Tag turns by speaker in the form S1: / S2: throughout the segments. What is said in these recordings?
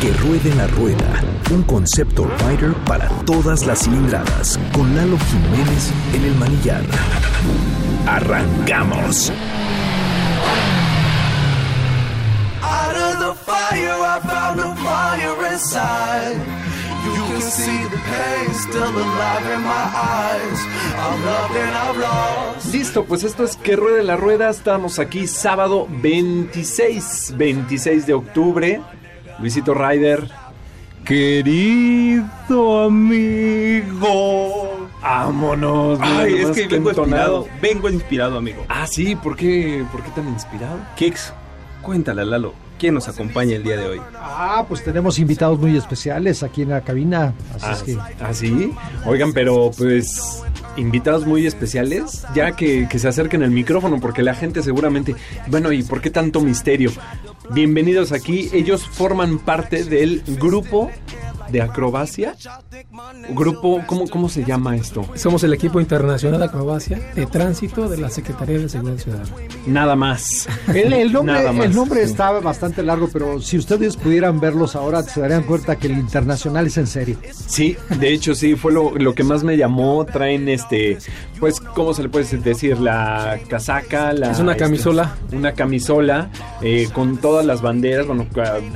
S1: Que ruede la rueda, un concepto rider para todas las cilindradas, con Lalo Jiménez en el manillar. ¡Arrancamos!
S2: Out of the fire, I found a fire inside. You can see the pain still alive in my eyes. I'm loved and I've lost.
S3: Listo, pues esto es Que Ruede la Rueda. Estamos aquí sábado 26, 26 de octubre. Luisito Ryder.
S4: Querido amigo.
S3: Vámonos.
S4: Ay, es que vengo
S3: entonado.
S4: inspirado. Vengo inspirado, amigo.
S3: Ah, sí, ¿por qué, ¿por qué tan inspirado?
S4: Kix, cuéntale, Lalo. ¿Quién nos acompaña el día de hoy?
S5: Ah, pues tenemos invitados muy especiales aquí en la cabina. Así
S3: Ah,
S5: es que.
S3: ¿ah, sí? Oigan, pero pues invitados muy especiales, ya que, que se acerquen al micrófono, porque la gente seguramente, bueno, ¿y por qué tanto misterio? Bienvenidos aquí, ellos forman parte del grupo de acrobacia. Grupo, ¿cómo, cómo se llama esto?
S6: Somos el equipo internacional de acrobacia de tránsito de la Secretaría de Seguridad Ciudadana.
S3: Nada más.
S5: El, el nombre,
S3: Nada más,
S5: el nombre
S3: sí.
S5: está bastante largo, pero si ustedes pudieran verlos ahora, se darían cuenta que el internacional es en serio.
S3: Sí, de hecho sí, fue lo, lo que más me llamó. Traen este, pues, ¿cómo se le puede decir? La casaca, la...
S6: Es una
S3: este,
S6: camisola.
S3: una camisola eh, con todas las banderas. Bueno,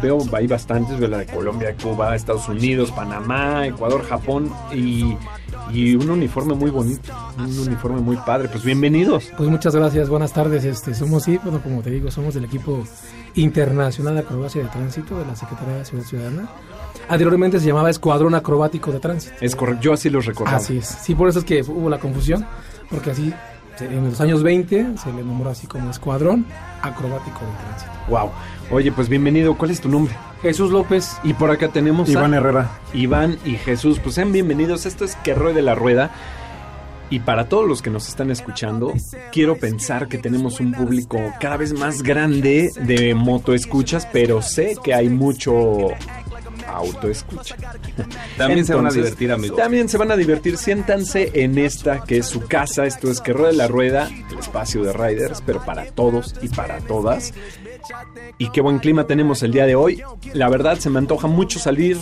S3: veo hay bastantes, veo la de Colombia, Cuba, Estados Unidos, Panamá, Ecuador, Japón y, y un uniforme muy bonito, un uniforme muy padre. Pues bienvenidos.
S6: Pues muchas gracias, buenas tardes. Este, somos, sí, bueno, como te digo, somos del equipo internacional de acrobacia de tránsito de la Secretaría de Seguridad Ciudadana. Anteriormente se llamaba Escuadrón Acrobático de Tránsito.
S3: Es correcto, yo así los recordaba.
S6: Así es. Sí, por eso es que hubo la confusión, porque así en los años 20 se le nombró así como Escuadrón Acrobático de Tránsito.
S3: Wow. Oye, pues bienvenido. ¿Cuál es tu nombre?
S6: Jesús López,
S3: Y por acá tenemos a
S4: Herrera.
S3: Iván y Jesús. Pues sean bienvenidos. Esto es Que Ruede la Rueda. Y para todos los que nos están escuchando, quiero pensar que tenemos un público cada vez más grande de motoescuchas, pero sé que hay mucho autoescucha.
S4: También se van a
S3: Entonces,
S4: divertir, amigo.
S3: También se van a divertir. Siéntanse en esta que es su casa. Esto es Que Ruede la Rueda, el espacio de Riders, pero para todos y para todas. Y qué buen clima tenemos el día de hoy. La verdad se me antoja mucho salir.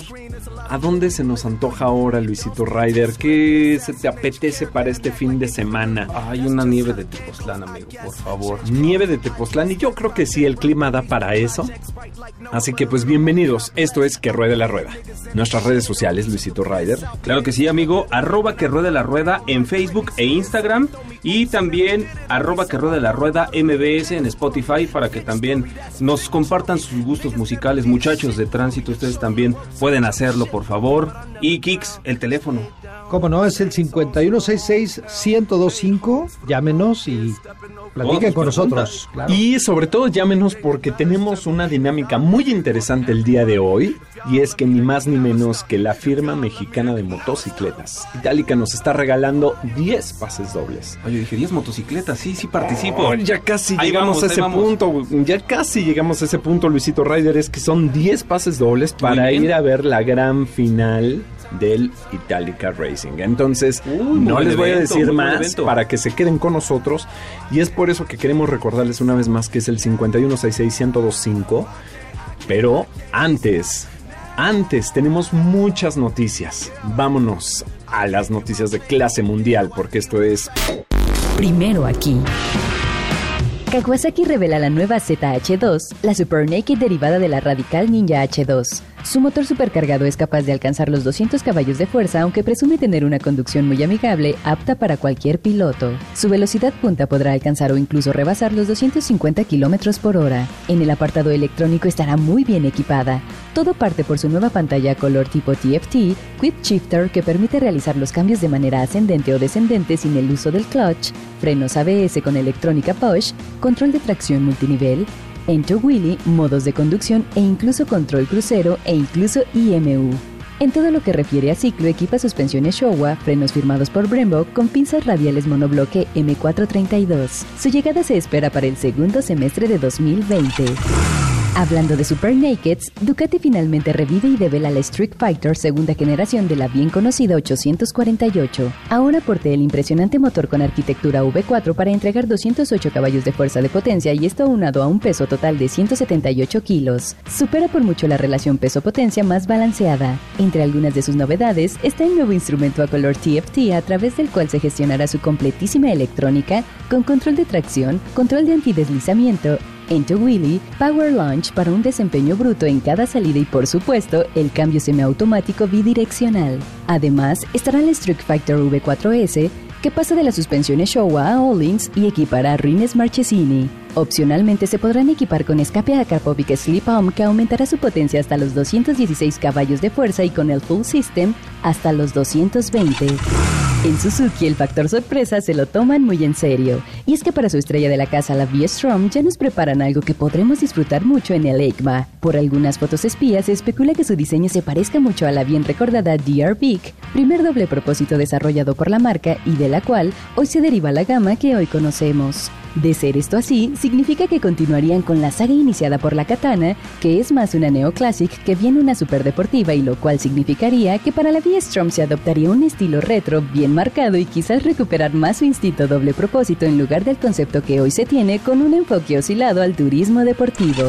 S3: ¿A dónde se nos antoja ahora, Luisito Ryder? ¿Qué se te apetece para este fin de semana?
S4: Hay una nieve de Tepoztlán, amigo, por favor.
S3: Nieve de Tepoztlán y yo creo que sí, el clima da para eso. Así que pues bienvenidos, esto es Que Ruede la Rueda. Nuestras redes sociales, Luisito Ryder.
S4: Claro que sí, amigo. Arroba que ruede la rueda en Facebook e Instagram. Y también arroba que ruede la rueda MBS en Spotify para que también nos compartan sus gustos musicales. Muchachos de tránsito, ustedes también pueden hacerlo, por favor. Y Kix, el teléfono.
S5: Como no, es el 5166-1025. Llámenos y platiquen con nosotros. Claro.
S3: Y sobre todo llámenos porque tenemos una dinámica muy interesante el día de hoy. Y es que ni más ni menos que la firma mexicana de motocicletas, Itálica, nos está regalando 10 pases dobles.
S4: Oye, dije 10 motocicletas, sí, sí participo.
S3: Oh, ya casi
S4: Ahí
S3: llegamos
S4: vamos,
S3: a ese punto. Ya casi llegamos a ese punto, Luisito Ryder. Es que son 10 pases dobles para ir a ver la gran final del Itálica Racing. Entonces,
S4: Uy,
S3: no les voy a decir más para que se queden con nosotros. Y es por eso que queremos recordarles una vez más que es el 51661025. Pero antes, antes tenemos muchas noticias. Vámonos a las noticias de clase mundial, porque esto es
S7: Primero aquí. Kawasaki revela la nueva ZH2, la Super Naked derivada de la Radical Ninja H2. Su motor supercargado es capaz de alcanzar los 200 caballos de fuerza, aunque presume tener una conducción muy amigable, apta para cualquier piloto. Su velocidad punta podrá alcanzar o incluso rebasar los 250 kilómetros por hora. En el apartado electrónico estará muy bien equipada. Todo parte por su nueva pantalla color tipo TFT, Quick Shifter, que permite realizar los cambios de manera ascendente o descendente sin el uso del clutch, frenos ABS con electrónica push, control de tracción multinivel, Enter Wheelie, modos de conducción e incluso control crucero e incluso IMU. En todo lo que refiere a ciclo, equipa suspensiones Showa, frenos firmados por Brembo con pinzas radiales monobloque M432. Su llegada se espera para el segundo semestre de 2020. Hablando de Super Nakeds, Ducati finalmente revive y devela la Street Fighter segunda generación de la bien conocida 848. Ahora porte el impresionante motor con arquitectura V4 para entregar 208 caballos de fuerza de potencia y esto aunado a un peso total de 178 kilos. Supera por mucho la relación peso-potencia más balanceada. Entre algunas de sus novedades está el nuevo instrumento a color TFT a través del cual se gestionará su completísima electrónica con control de tracción, control de antideslizamiento Enter Wheelie, Power Launch para un desempeño bruto en cada salida y por supuesto el cambio semiautomático bidireccional. Además estará el Street Fighter V4S que pasa de las suspensiones Showa a Allings y equipará rines Marchesini. Opcionalmente se podrán equipar con escape a Karpovic Slip Home que aumentará su potencia hasta los 216 caballos de fuerza y con el Full System hasta los 220. En Suzuki el factor sorpresa se lo toman muy en serio. Y es que para su estrella de la casa, la V-Strom, ya nos preparan algo que podremos disfrutar mucho en el EICMA. Por algunas fotos espías se especula que su diseño se parezca mucho a la bien recordada DR Big, primer doble propósito desarrollado por la marca y de la cual hoy se deriva la gama que hoy conocemos. De ser esto así, significa que continuarían con la saga iniciada por la Katana, que es más una neoclassic que viene una superdeportiva y lo cual significaría que para la V-Strom se adoptaría un estilo retro bien marcado y quizás recuperar más su instinto doble propósito en lugar del concepto que hoy se tiene con un enfoque oscilado al turismo deportivo.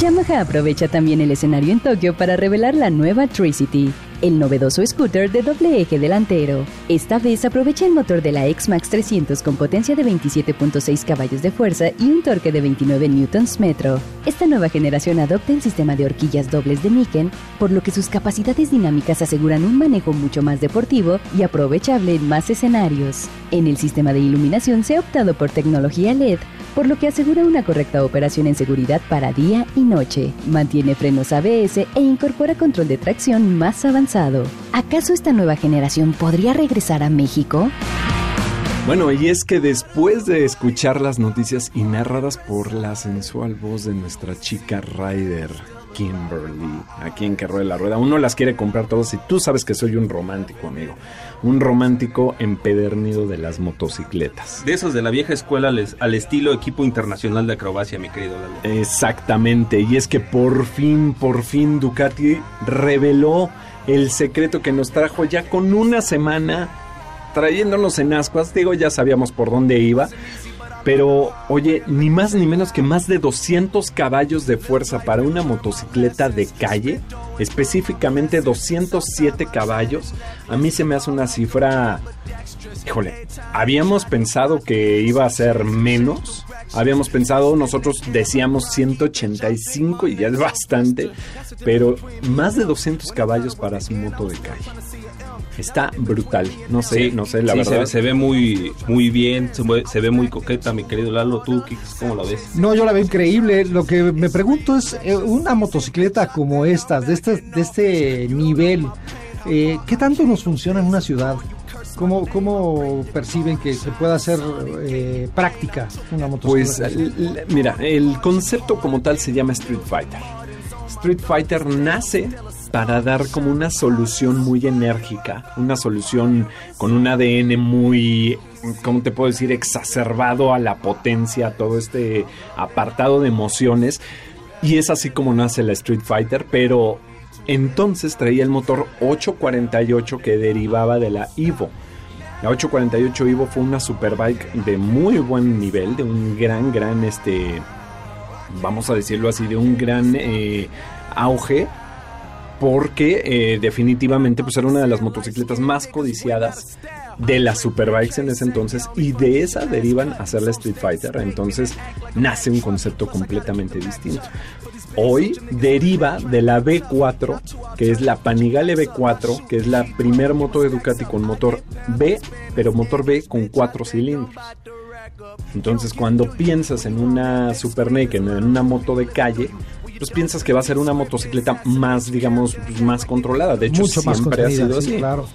S7: Yamaha aprovecha también el escenario en Tokio para revelar la nueva Tricity, el novedoso scooter de doble eje delantero. Esta vez aprovecha el motor de la X-Max 300 con potencia de 27.6 caballos de fuerza y un torque de 29 newtons metro. Esta nueva generación adopta el sistema de horquillas dobles de Niken, por lo que sus capacidades dinámicas aseguran un manejo mucho más deportivo y aprovechable en más escenarios. En el sistema de iluminación se ha optado por tecnología LED, por lo que asegura una correcta operación en seguridad para día y noche. Mantiene frenos ABS e incorpora control de tracción más avanzado. ¿Acaso esta nueva generación podría regresar a México?
S3: Bueno, y es que después de escuchar las noticias y narradas por la sensual voz de nuestra chica Ryder, Kimberly, aquí en Que Rueda la Rueda, uno las quiere comprar todas y tú sabes que soy un romántico, amigo. Un romántico empedernido de las motocicletas.
S4: De esos de la vieja escuela les- al estilo equipo internacional de acrobacia, mi querido Lalo.
S3: Exactamente, y es que por fin, por fin Ducati reveló el secreto que nos trajo ya con una semana trayéndonos en ascuas. Digo, ya sabíamos por dónde iba. Pero, oye, ni más ni menos que más de 200 caballos de fuerza para una motocicleta de calle, específicamente 207 caballos, a mí se me hace una cifra... Híjole, habíamos pensado que iba a ser menos, habíamos pensado, nosotros decíamos 185 y ya es bastante, pero más de 200 caballos para su moto de calle. Está brutal, no sé, no sé, la
S4: Sí, se
S3: verdad.
S4: ve- Se, ve muy, muy bien, se ve, se ve muy coqueta, mi querido Lalo. ¿Tú cómo la ves?
S5: No, yo la veo increíble. Lo que me pregunto es, eh, una motocicleta como estas, de este, de este nivel, eh, ¿qué tanto nos funciona en una ciudad? ¿Cómo, cómo perciben que se pueda hacer eh, práctica una
S3: Pues
S5: motocicleta?
S3: l- l- mira, el concepto como tal se llama Street Fighter. Street Fighter nace para dar como una solución muy enérgica, una solución con un ADN muy, ¿cómo te puedo decir?, exacerbado a la potencia, todo este apartado de emociones. Y es así como nace la Street Fighter, pero entonces traía el motor 848 que derivaba de la Evo. La 848 Evo fue una superbike de muy buen nivel, de un gran, gran, este, vamos a decirlo así, de un gran eh, auge, porque eh, definitivamente pues era una de las motocicletas más codiciadas de las superbikes en ese entonces y de esa derivan a ser la Street Fighter, entonces nace un concepto completamente distinto. Hoy deriva de la B4, que es la Panigale B4, que es la primer moto de Ducati con motor B, pero motor B con cuatro cilindros. Entonces, cuando piensas en una Super Naked, en una moto de calle, pues piensas que va a ser una motocicleta más, digamos, pues, más controlada. De hecho,
S5: Mucho más
S3: siempre ha sido
S5: sí,
S3: así.
S5: claro.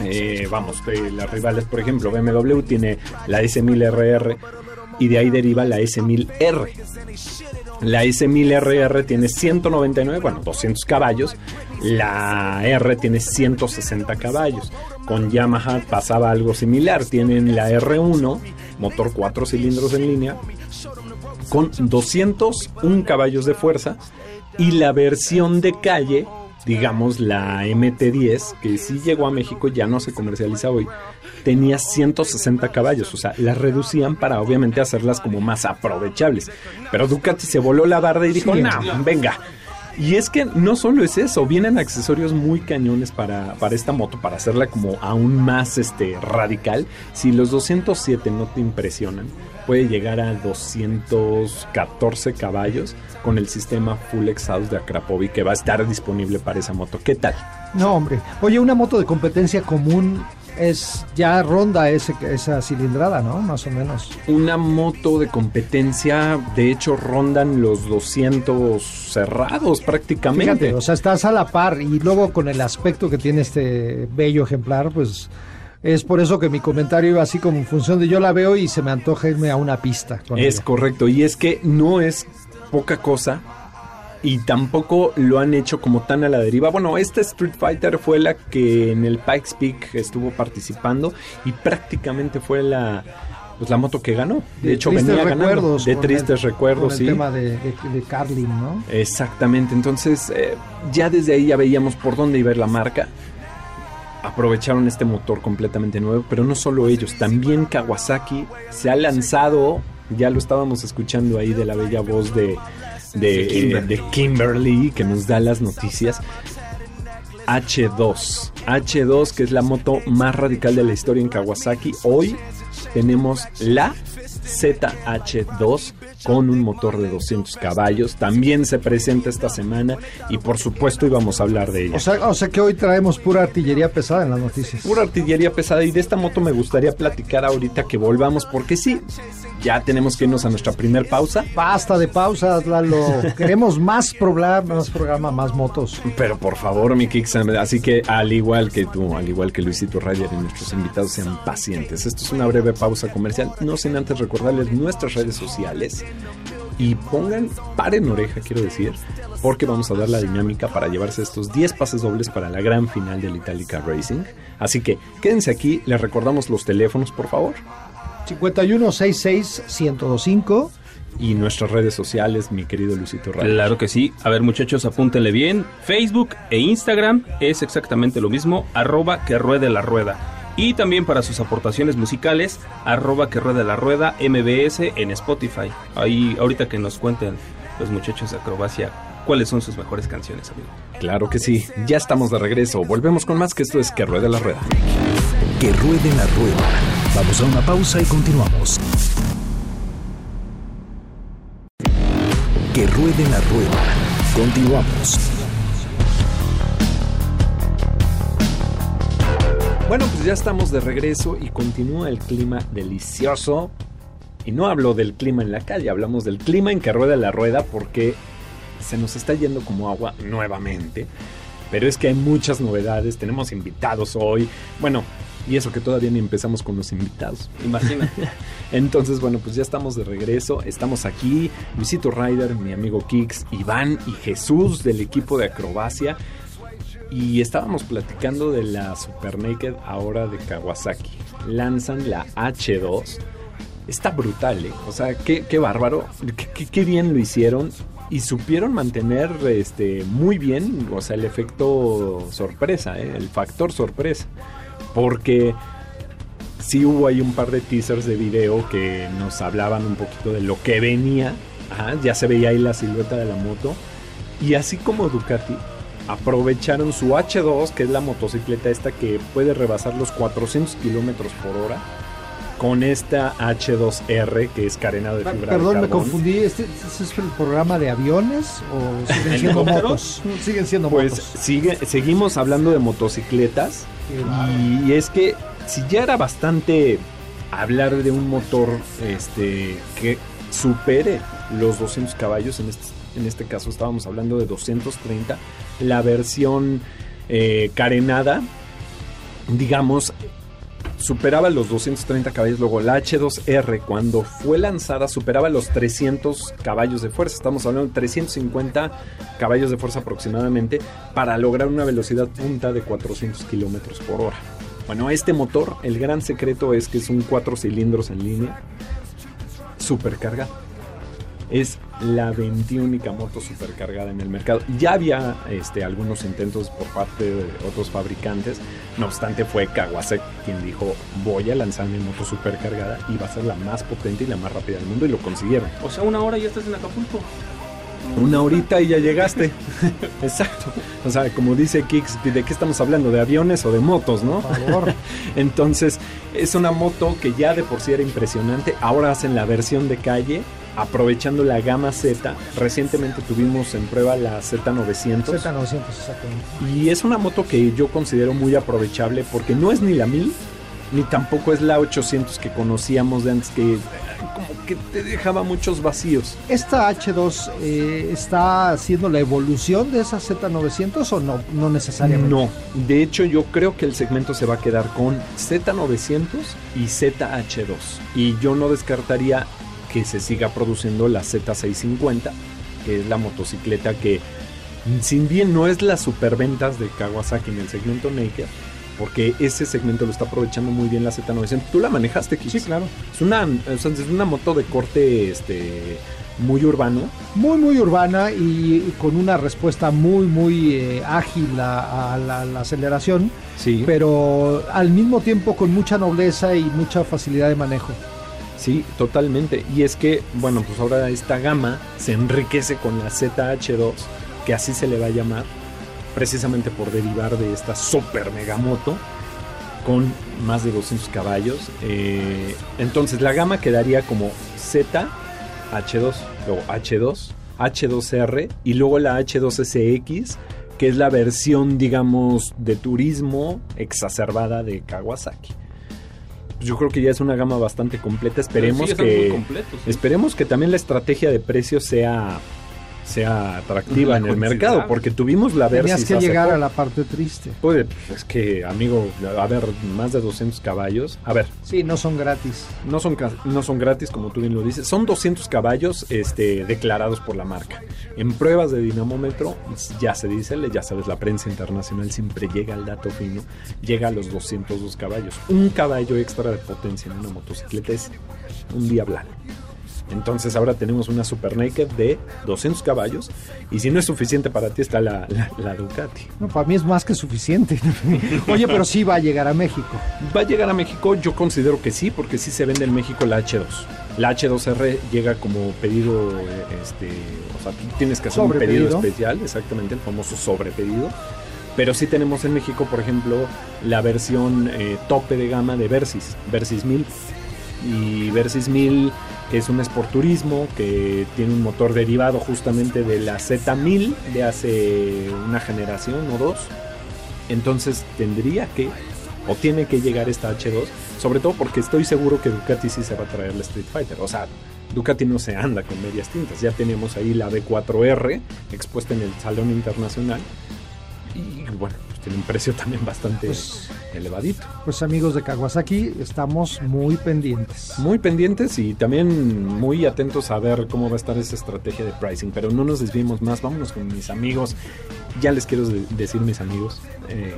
S3: Eh, vamos, eh, las rivales, por ejemplo, BMW tiene la S1000RR y de ahí deriva la S1000R. La S1000RR tiene 199, bueno, 200 caballos. La R tiene 160 caballos. Con Yamaha pasaba algo similar. Tienen la R1, motor 4 cilindros en línea, con 201 caballos de fuerza y la versión de calle, digamos la MT10, que sí llegó a México, ya no se comercializa hoy, tenía 160 caballos, o sea, las reducían para obviamente hacerlas como más aprovechables. Pero Ducati se voló la barda y dijo, no, venga. Y es que no solo es eso, vienen accesorios muy cañones para, para esta moto, para hacerla como aún más este, radical. Si los 207 no te impresionan, puede llegar a 214 caballos con el sistema Full Exhaust de Akrapovic que va a estar disponible para esa moto. ¿Qué tal?
S5: No, hombre. Oye, una moto de competencia común es ya ronda ese, esa cilindrada, ¿no? Más o menos.
S3: Una moto de competencia, de hecho, rondan los 200 cerrados prácticamente.
S5: Fíjate, o sea, estás a la par y luego con el aspecto que tiene este bello ejemplar, pues es por eso que mi comentario iba así como en función de yo la veo y se me antoja irme a una pista.
S3: es correcto, y es que no es poca cosa y tampoco lo han hecho como tan a la deriva. Bueno, esta Street Fighter fue la que en el Pikes Peak estuvo participando y prácticamente fue la pues la moto que ganó.
S5: De, hecho, venía ganando.
S3: De tristes recuerdos,
S5: el tema de, de, Carlin, ¿no?
S3: Exactamente. Entonces, eh, ya desde ahí ya veíamos por dónde iba a ir la marca. Aprovecharon este motor completamente nuevo, pero no solo ellos, también Kawasaki se ha lanzado, ya lo estábamos escuchando ahí de la bella voz de, de, Kimberly. que nos da las noticias. H2. H2, que es la moto más radical de la historia en Kawasaki. Hoy tenemos la ZH2 con un motor de 200 caballos. También se presenta esta semana y por supuesto íbamos a hablar de ella.
S5: O sea, o sea que hoy traemos pura artillería pesada en las noticias.
S3: Pura artillería pesada y de esta moto me gustaría platicar ahorita que volvamos porque sí, ya tenemos que irnos a nuestra primer pausa.
S5: Basta de pausas, Lalo. Queremos más programa, más programa, más motos.
S3: Pero por favor, mi Kix, así que al igual que tú, al igual que Luisito Ryder y nuestros invitados sean pacientes. Esto es una breve pausa comercial, no sin antes recordarles nuestras redes sociales y pongan, paren oreja, quiero decir, porque vamos a dar la dinámica para llevarse estos 10 pases dobles para la gran final del Italica Racing. Así que quédense aquí, les recordamos los teléfonos, por favor.
S5: 5166-1025.
S3: Y nuestras redes sociales, mi querido Lucito Ramos.
S4: Claro que sí. A ver, muchachos, apúntenle bien. Facebook e Instagram es exactamente lo mismo, arroba que ruede la rueda. Y también para sus aportaciones musicales, arroba que ruede la rueda MBS en Spotify. Ahí, ahorita que nos cuenten los muchachos de Acrobacia, cuáles son sus mejores canciones, amigo.
S3: Claro que sí. Ya estamos de regreso. Volvemos con más que esto es Que la rueda.
S1: Que ruede la rueda. Vamos a una pausa y continuamos. Que ruede la rueda. Continuamos.
S3: Bueno, pues ya estamos de regreso y continúa el clima delicioso. Y no hablo del clima en la calle, hablamos del clima en que rueda la rueda porque se nos está yendo como agua nuevamente. Pero es que hay muchas novedades, tenemos invitados hoy. Bueno, y eso que todavía ni empezamos con los invitados. Imagina. Entonces, bueno, pues ya estamos de regreso. Estamos aquí. Luisito Ryder, mi amigo Kix, Iván y Jesús del equipo de acrobacia. Y estábamos platicando de la Super Naked ahora de Kawasaki. Lanzan la H2. Está brutal, ¿eh? O sea, qué, qué bárbaro. Qué, qué, bien lo hicieron. Y supieron mantener este, muy bien, o sea, el efecto sorpresa, ¿eh? el factor sorpresa porque sí hubo ahí un par de teasers de video que nos hablaban un poquito de lo que venía. ya se veía ahí la silueta de la moto. Y así como Ducati, aprovecharon su H2, que es la motocicleta esta que puede rebasar los 400 kilómetros por hora, con esta H2R, que es carenado de fibra
S5: Perdón, me confundí. ¿Este, ¿Este, es el programa de aviones o siguen siendo motos? Siguen siendo
S3: pues
S5: motos.
S3: Sigue, seguimos hablando de motocicletas. Y, es que si ya era bastante hablar de un motor este, que supere los 200 caballos, en este, en este caso estábamos hablando de 230, la versión eh, carenada, digamos, superaba los 230 caballos. Luego la H2R cuando fue lanzada superaba los 300 caballos de fuerza. Estamos hablando de 350 caballos de fuerza aproximadamente para lograr una velocidad punta de 400 kilómetros por hora. Bueno, este motor, el gran secreto es que es un 4 cilindros en línea, supercarga. Es la 21 moto supercargada en el mercado. Ya había este, algunos intentos por parte de otros fabricantes, no obstante fue Kawasaki quien dijo voy a lanzar mi moto supercargada y va a ser la más potente y la más rápida del mundo y lo consiguieron.
S4: O sea, una hora ya estás en Acapulco.
S3: Una horita y ya llegaste. Exacto. O sea, como dice Kix, ¿de qué estamos hablando? ¿De aviones o de motos, no?
S5: Por favor.
S3: Entonces, es una moto que ya de por sí era impresionante. Ahora hacen la versión de calle, aprovechando la gama Z. Recientemente tuvimos en prueba la Z900.
S5: Z900, exactamente.
S3: Y es una moto que yo considero muy aprovechable porque no es ni la 1000 ni tampoco es la 800 que conocíamos de antes que eh, como que te dejaba muchos vacíos.
S5: ¿Esta H2 eh, está haciendo la evolución de esa Z900 o no, no necesariamente?
S3: No, de hecho yo creo que el segmento se va a quedar con Z900 y ZH2 y yo no descartaría que se siga produciendo la Z650 que es la motocicleta que sin bien no es la superventas de Kawasaki en el segmento Naked porque ese segmento lo está aprovechando muy bien la Z900. Tú la manejaste, Kix?
S5: Sí, claro.
S3: Es una, o sea, es una moto de corte este, muy urbano.
S5: Muy, muy urbana y con una respuesta muy, muy eh, ágil a, a la, a la aceleración,
S3: Sí.
S5: pero al mismo tiempo con mucha nobleza y mucha facilidad de manejo.
S3: Sí, totalmente. Y es que, bueno, pues ahora esta gama se enriquece con la ZH2, que así se le va a llamar, precisamente por derivar de esta super megamoto con más de 200 caballos. Eh, entonces la gama quedaría como Z, H2, luego H2, H2R y luego la H2SX, que es la versión, digamos, de turismo exacerbada de Kawasaki. Yo creo que ya es una gama bastante completa. Esperemos
S4: Sí,
S3: que
S4: sí.
S3: esperemos que también la estrategia de precios sea sea atractiva en el mercado, porque tuvimos la
S5: Tenías
S3: Versys
S5: que llegar a la parte triste.
S3: Pues, es que, amigo, a ver, más de 200 caballos. A ver,
S5: Sí, no son gratis.
S3: no son, no son gratis, como tú bien lo dices. Son 200 caballos este, declarados por la marca. En pruebas de dinamómetro, ya se dice, ya sabes, la prensa internacional siempre llega al dato fino, llega a los 202 caballos. Un caballo extra de potencia en una motocicleta es un diablal. Entonces ahora tenemos una Super Naked de 200 caballos y si no es suficiente para ti está la, la- la Ducati.
S5: No, para mí es más que suficiente. Oye, pero sí va a llegar a México.
S3: ¿Va a llegar a México? Yo considero que sí, porque sí se vende en México la H2. La H2R llega como pedido, eh, este, o sea, tú tienes que hacer un pedido especial, exactamente, el famoso sobrepedido. Pero sí tenemos en México, por ejemplo, la versión eh, tope de gama de Versys, Versys 1000. Y Versys 1000, que es un Sporturismo, que tiene un motor derivado justamente de la Z1000 de hace una generación o dos. Entonces tendría que, o tiene que llegar esta H2, sobre todo porque estoy seguro que Ducati sí se va a traer la Street Fighter. O sea, Ducati no se anda con medias tintas. Ya tenemos ahí la B4R expuesta en el Salón Internacional. Y bueno, pues tiene un precio también bastante
S5: Pues-
S3: elevadito.
S5: Pues amigos de Kawasaki, estamos muy pendientes.
S3: Muy pendientes y también muy atentos a ver cómo va a estar esa estrategia de pricing. Pero no nos desviemos más, vámonos con mis amigos. Ya les quiero de- decir mis amigos. eh,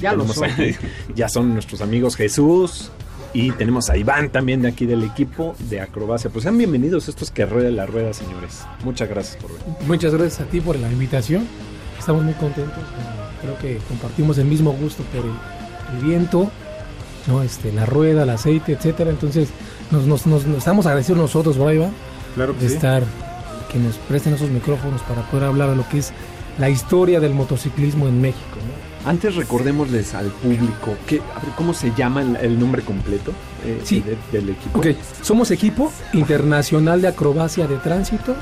S5: Ya lo son.
S3: ya son nuestros amigos Jesús. Y tenemos a Iván también de aquí del equipo de Acrobacia. Pues sean bienvenidos estos que ruedan la rueda, señores. Muchas gracias por venir.
S6: Muchas gracias a ti por la invitación. Estamos muy contentos. Creo que compartimos el mismo gusto por el, el viento, ¿no? este, la rueda, el aceite, etcétera. Entonces, nos, nos, nos- nos estamos agradecidos nosotros, Braiva,
S3: Claro
S6: de estar, que nos presten esos micrófonos para poder hablar de lo que es la historia del motociclismo en México. ¿no?
S3: Antes recordémosles al público que, a ver, ¿cómo se llama el, el nombre completo eh,
S6: Sí.
S3: de- del equipo?
S6: Ok, somos equipo internacional de acrobacia de tránsito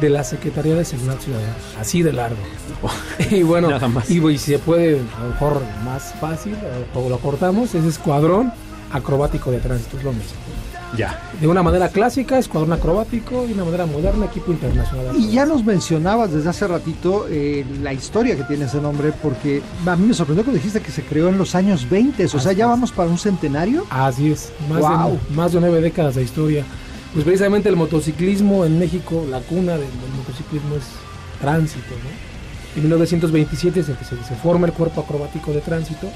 S6: de la Secretaría de Seguridad Ciudadana, así de largo. y bueno,
S3: Nada más.
S6: y, y si se puede, a lo mejor más fácil, o lo cortamos, es Escuadrón Acrobático de Tránsito, es lo mismo.
S3: Ya.
S6: De una manera clásica, Escuadrón Acrobático, y de una manera moderna, Equipo Internacional.
S5: Y ya nos mencionabas desde hace ratito eh, la historia que tiene ese nombre, porque a mí me sorprendió cuando dijiste que se creó en los años 20, o sea, ya
S6: es.
S5: vamos para un centenario.
S6: Así es, más,
S5: Guau.
S6: de, más de nueve décadas de historia. Pues precisamente el motociclismo en México, la cuna del, motociclismo es tránsito. ¿no? En 1927 se, se- se forma el Cuerpo Acrobático de Tránsito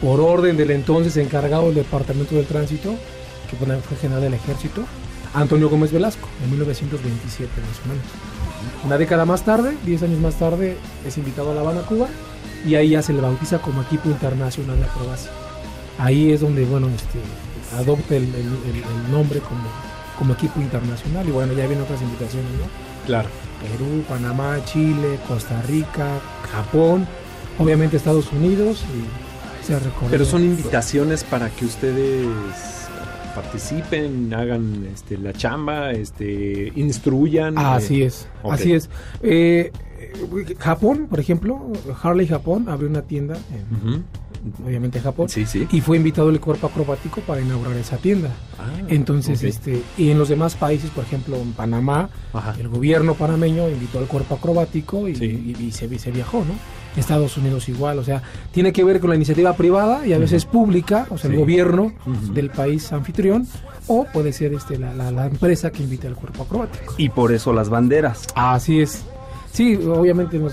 S6: por orden del entonces encargado del Departamento del Tránsito, que fue general del Ejército, Antonio Gómez Velasco, en 1927 más o menos. Una década más tarde, 10 años más tarde, es invitado a La Habana, Cuba, y ahí ya se le bautiza como equipo internacional de acrobacia. Ahí es donde, bueno, este, adopta el nombre como, como equipo internacional, y bueno, ya vienen otras invitaciones, ¿no?
S3: Claro.
S6: Perú, Panamá, Chile, Costa Rica, Japón, obviamente Estados Unidos y se ha recorrido.
S3: Pero son invitaciones para que ustedes participen, hagan este, la chamba, este, instruyan.
S6: Así
S3: eh,
S6: es,
S3: ok.
S6: así es. Eh, eh, Japón, por ejemplo, Harley Japón abrió una tienda, en. Obviamente Japón,
S3: Sí, sí.
S6: y fue invitado el cuerpo acrobático para inaugurar esa tienda.
S3: Ah,
S6: Entonces, este, y en los demás países, por ejemplo, en Panamá,
S3: Ajá.
S6: el gobierno panameño invitó al cuerpo acrobático y,
S3: Sí.
S6: y- y se, y se viajó, ¿no? Estados Unidos igual, o sea, tiene que ver con la iniciativa privada y a veces pública, o sea, el gobierno del país anfitrión, o puede ser este la, la- la empresa que invita al cuerpo acrobático.
S4: Y por eso las banderas.
S6: Así es. Sí, obviamente nos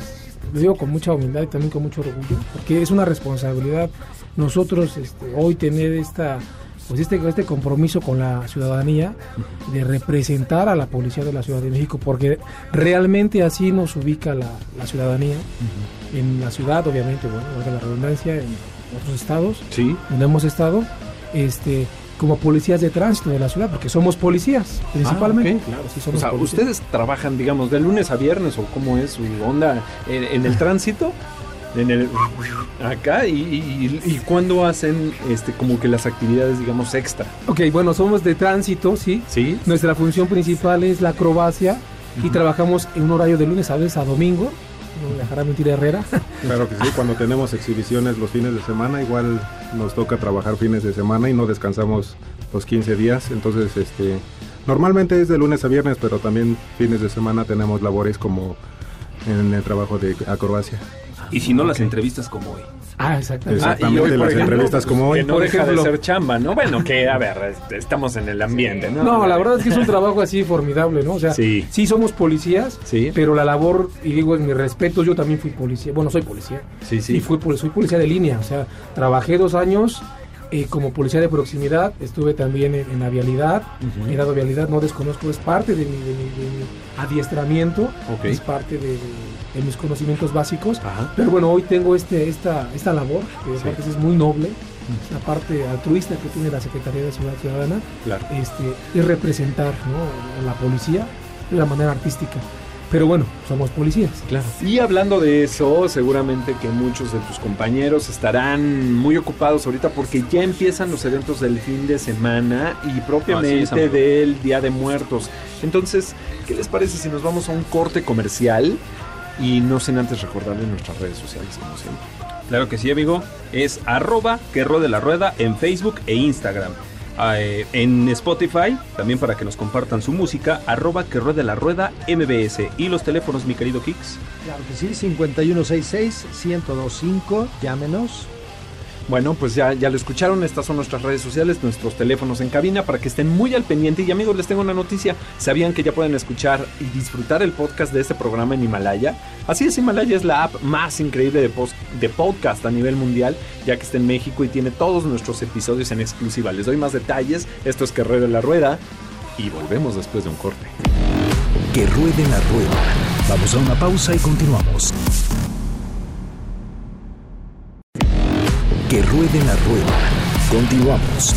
S6: lo digo con mucha humildad y también con mucho orgullo, porque es una responsabilidad nosotros este, hoy tener esta pues este, este compromiso con la ciudadanía de representar a la policía de la Ciudad de México, porque realmente así nos ubica la, la ciudadanía en la ciudad, obviamente, bueno, la redundancia, en otros estados
S3: Sí.
S6: donde hemos estado, este, como policías de tránsito de la ciudad, porque somos policías, principalmente.
S3: Ah, ok, claro.
S6: Sí,
S3: O
S6: somos
S3: sea,
S6: policías.
S3: ustedes trabajan, digamos, de lunes a viernes o cómo es su onda en, en el tránsito, en el acá y, y, y cuándo hacen este como que las actividades, digamos, extra.
S6: Ok, bueno, somos de tránsito, sí.
S3: Sí.
S6: Nuestra función principal es la acrobacia y trabajamos en un horario de lunes a veces a domingo. No me mentir Herrera.
S8: Claro que sí, cuando tenemos exhibiciones los fines de semana, igual nos toca trabajar fines de semana y no descansamos los 15 días. Entonces, este, normalmente es de lunes a viernes, pero también fines de semana tenemos labores como en el trabajo de acrobacia.
S4: Y si no, las entrevistas como hoy.
S6: Ah, exactamente.
S8: Exactamente,
S3: por
S8: las
S3: ejemplo,
S8: entrevistas como hoy.
S3: Que no
S6: Por
S3: deja
S6: ejemplo.
S3: de ser chamba, ¿no? Bueno, que a ver, estamos en el ambiente, ¿no?
S6: No, la verdad es que es un trabajo así formidable, ¿no? O sea,
S3: Sí.
S6: sí, somos policías,
S3: Sí.
S6: pero la labor, y digo en mi respeto, yo también fui policía, bueno, soy policía,
S3: Sí, sí.
S6: y fui, pol- soy policía de línea, o sea, trabajé dos años eh, como policía de proximidad, estuve también en, en la vialidad, he dado vialidad, no desconozco, es parte de mi, de mi- de mi adiestramiento, es parte de, mis conocimientos básicos,
S3: Ajá.
S6: pero bueno, hoy tengo este, esta, esta labor, que
S3: Sí.
S6: es muy noble, la parte altruista que tiene la Secretaría de Seguridad Ciudadana,
S3: Claro.
S6: este, es representar ¿no? a la policía de una manera artística. Pero bueno, somos policías.
S3: Claro. Y hablando de eso, seguramente que muchos de tus compañeros estarán muy ocupados ahorita porque ya empiezan los eventos del fin de semana y
S4: es,
S3: propiamente del Día de Muertos. Entonces, ¿qué les parece si nos vamos a un corte comercial? Y no sin antes recordarles nuestras redes sociales, como siempre.
S4: Claro que sí, amigo. Es arroba que rode la rueda en Facebook e Instagram. Eh, en Spotify, también para que nos compartan su música, arroba que ruede la rueda MBS. Y los teléfonos, mi querido Kix.
S5: Claro que sí, 5166-1025, llámenos.
S3: Bueno, pues ya, ya lo escucharon, estas son nuestras redes sociales, nuestros teléfonos en cabina para que estén muy al pendiente. Y amigos, les tengo una noticia. ¿Sabían que ya pueden escuchar y disfrutar el podcast de este programa en Himalaya? Así es, Himalaya es la app más increíble de, de podcast a nivel mundial, ya que está en México y tiene todos nuestros episodios en exclusiva. Les doy más detalles. Esto es Que Ruede la Rueda y volvemos después de un corte.
S1: Que ruede la rueda. Vamos a una pausa y continuamos. Que ruede la rueda. Continuamos.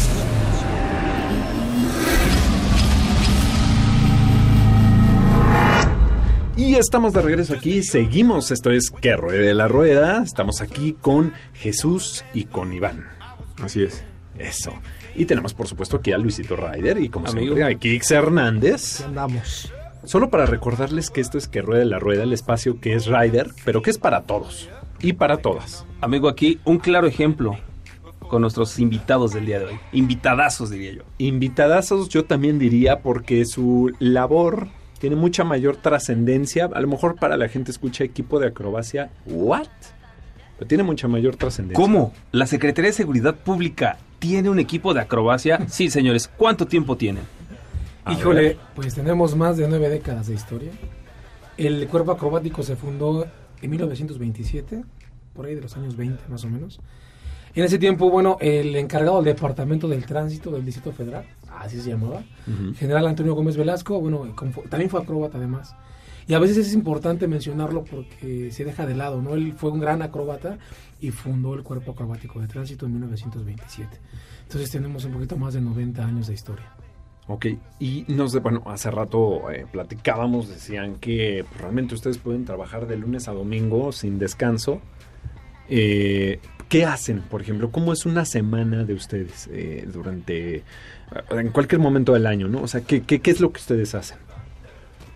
S3: Y estamos de regreso aquí, seguimos, esto es Que Ruede la Rueda, estamos aquí con Jesús y con Iván.
S8: Así es.
S3: Eso. Y tenemos por supuesto aquí a Luisito Ryder y como
S4: Amigo.
S3: siempre a Kix Hernández.
S5: ¿Qué andamos?
S3: Solo para recordarles que esto es Que Ruede la Rueda, el espacio que es Ryder, pero que es para todos y para todas.
S4: Amigo, aquí un claro ejemplo con nuestros invitados del día de hoy. Invitadazos, diría yo.
S3: Invitadazos yo también diría porque su labor tiene mucha mayor trascendencia. A lo mejor para la gente escucha equipo de acrobacia, ¿what? Pero tiene mucha mayor trascendencia.
S4: ¿Cómo? ¿La Secretaría de Seguridad Pública tiene un equipo de acrobacia? Sí, señores. ¿Cuánto tiempo tienen?
S3: A
S6: Híjole,
S3: ver.
S6: pues tenemos más de nueve décadas de historia. El cuerpo acrobático se fundó en 1927, por ahí de los años 20 más o menos. En ese tiempo, bueno, el encargado del Departamento del Tránsito del Distrito Federal, así se llamaba, general Antonio Gómez Velasco, bueno, también fue acróbata además. Y a veces es importante mencionarlo porque se deja de lado, ¿no? Él fue un gran acróbata y fundó el Cuerpo Acrobático de Tránsito en 1927. Entonces tenemos un poquito más de 90 años de historia.
S3: Ok, y no sé, bueno, hace rato eh, platicábamos, decían que pues, realmente ustedes pueden trabajar de lunes a domingo sin descanso. Eh, ¿Qué hacen, por ejemplo? ¿Cómo es una semana de ustedes eh, durante, en cualquier momento del año, ¿no? O sea, ¿qué, qué, qué es lo que ustedes hacen?